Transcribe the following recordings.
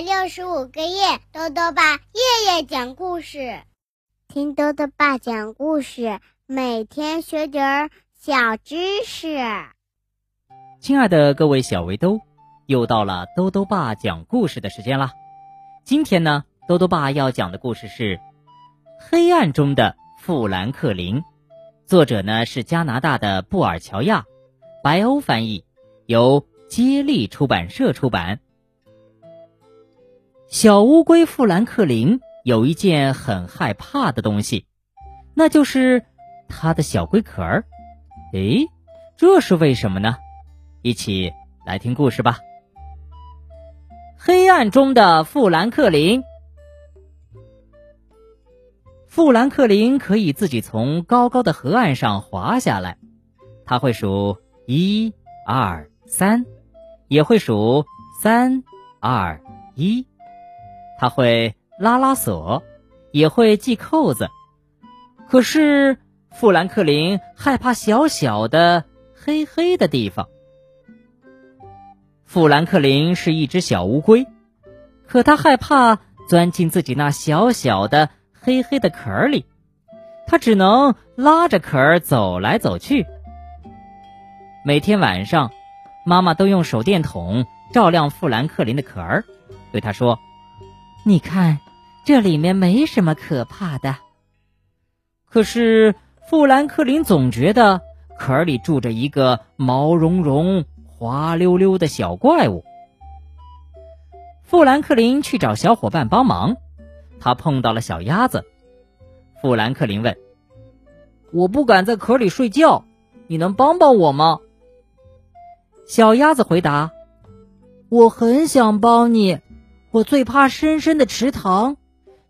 六十五个夜，豆豆爸夜夜讲故事，听豆豆爸讲故事，每天学点儿小知识。亲爱的各位小围兜，又到了豆豆爸讲故事的时间啦。今天呢，豆豆爸要讲的故事是《黑暗中的富兰克林》，作者呢是加拿大的布尔乔亚，白欧翻译，由接力出版社出版。小乌龟富兰克林有一件很害怕的东西，那就是它的小龟壳儿。诶，这是为什么呢？一起来听故事吧。黑暗中的富兰克林，富兰克林可以自己从高高的河岸上滑下来，他会数一、二、三，也会数三、二、一。他会拉拉锁，也会系扣子。可是富兰克林害怕小小的黑黑的地方。富兰克林是一只小乌龟，可他害怕钻进自己那小小的黑黑的壳里，他只能拉着壳走来走去。每天晚上，妈妈都用手电筒照亮富兰克林的壳儿，对他说。你看，这里面没什么可怕的。可是富兰克林总觉得壳里住着一个毛茸茸、滑溜溜的小怪物。富兰克林去找小伙伴帮忙，他碰到了小鸭子。富兰克林问：“我不敢在壳里睡觉，你能帮帮我吗？”小鸭子回答：“我很想帮你。”我最怕深深的池塘，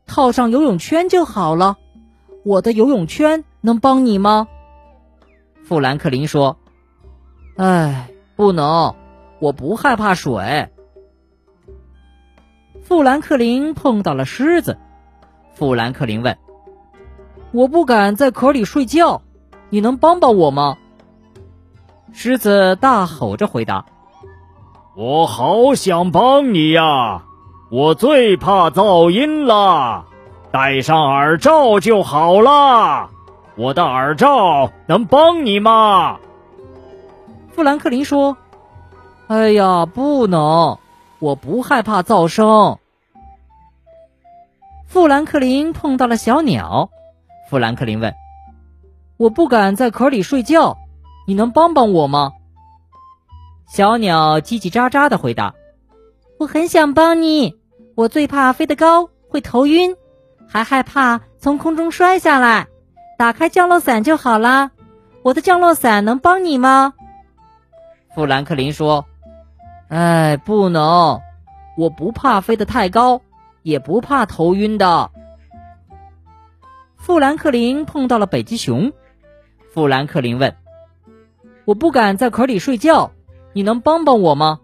套上游泳圈就好了。我的游泳圈能帮你吗？富兰克林说：“哎，不能，我不害怕水。”富兰克林碰到了狮子，富兰克林问：“我不敢在壳里睡觉，你能帮帮我吗？”狮子大吼着回答：“我好想帮你呀！”我最怕噪音了，戴上耳罩就好了。我的耳罩能帮你吗？富兰克林说：“哎呀，不能，我不害怕噪声。”富兰克林碰到了小鸟，富兰克林问：“我不敢在壳里睡觉，你能帮帮我吗？”小鸟叽叽喳喳的回答：“我很想帮你。”我最怕飞得高会头晕，还害怕从空中摔下来。打开降落伞就好啦。我的降落伞能帮你吗？富兰克林说：“哎，不能，我不怕飞得太高，也不怕头晕的。”富兰克林碰到了北极熊。富兰克林问：“我不敢在壳里睡觉，你能帮帮我吗？”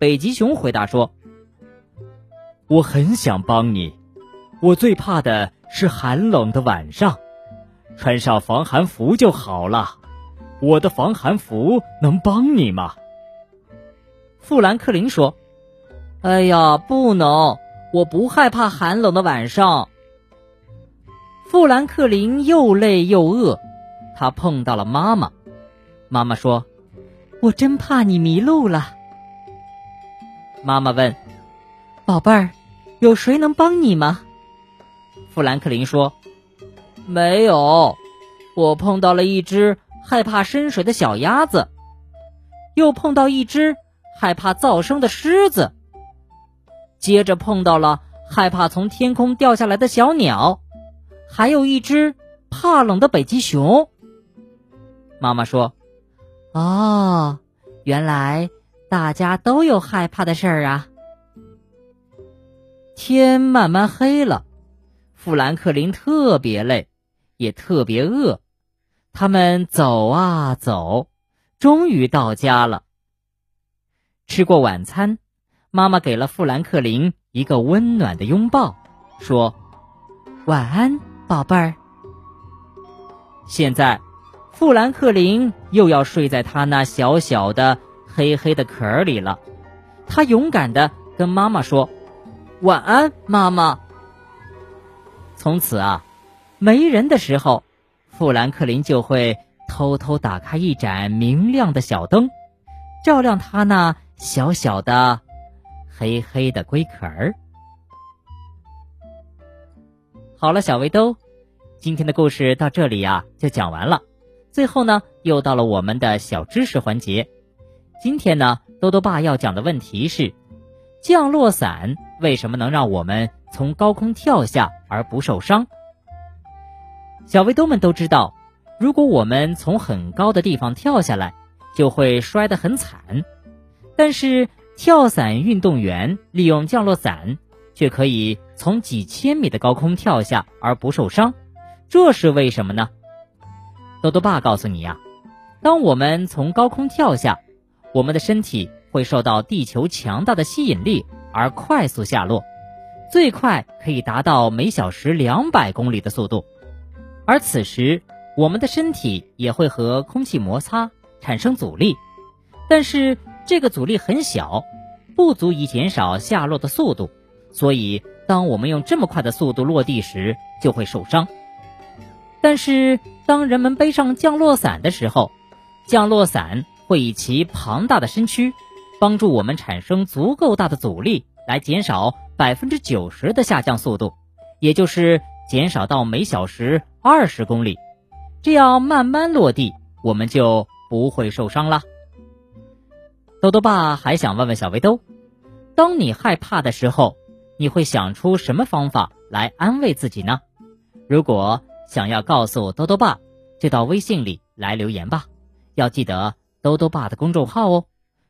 北极熊回答说。我很想帮你，我最怕的是寒冷的晚上，穿上防寒服就好了。我的防寒服能帮你吗？富兰克林说：“哎呀，不能，我不害怕寒冷的晚上。”富兰克林又累又饿，他碰到了妈妈。妈妈说：“我真怕你迷路了。”妈妈问。宝贝儿，有谁能帮你吗？富兰克林说：“没有，我碰到了一只害怕深水的小鸭子，又碰到一只害怕噪声的狮子，接着碰到了害怕从天空掉下来的小鸟，还有一只怕冷的北极熊。”妈妈说：“哦，原来大家都有害怕的事儿啊。”天慢慢黑了，富兰克林特别累，也特别饿。他们走啊走，终于到家了。吃过晚餐，妈妈给了富兰克林一个温暖的拥抱，说：“晚安，宝贝儿。”现在，富兰克林又要睡在他那小小的黑黑的壳里了。他勇敢的跟妈妈说：“晚安，妈妈。”从此啊，没人的时候，富兰克林就会偷偷打开一盏明亮的小灯，照亮他那小小的、黑黑的龟壳儿。好了，小围兜，今天的故事到这里呀就讲完了。最后呢，又到了我们的小知识环节。今天呢，多多爸要讲的问题是：降落伞为什么能让我们从高空跳下而不受伤？小围兜们都知道，如果我们从很高的地方跳下来，就会摔得很惨。但是跳伞运动员利用降落伞。却可以从几千米的高空跳下而不受伤，这是为什么呢？豆豆爸告诉你呀，当我们从高空跳下，我们的身体会受到地球强大的吸引力而快速下落，最快可以达到每小时两百公里的速度，而此时我们的身体也会和空气摩擦产生阻力，但是这个阻力很小，不足以减少下落的速度。所以，当我们用这么快的速度落地时，就会受伤。但是，当人们背上降落伞的时候，降落伞会以其庞大的身躯，帮助我们产生足够大的阻力，来减少百分之九十的下降速度，也就是减少到每小时二十公里。这样慢慢落地，我们就不会受伤了。豆豆爸还想问问小围兜：当你害怕的时候，你会想出什么方法来安慰自己呢？如果想要告诉兜兜爸，就到微信里来留言吧。要记得兜兜爸的公众号哦，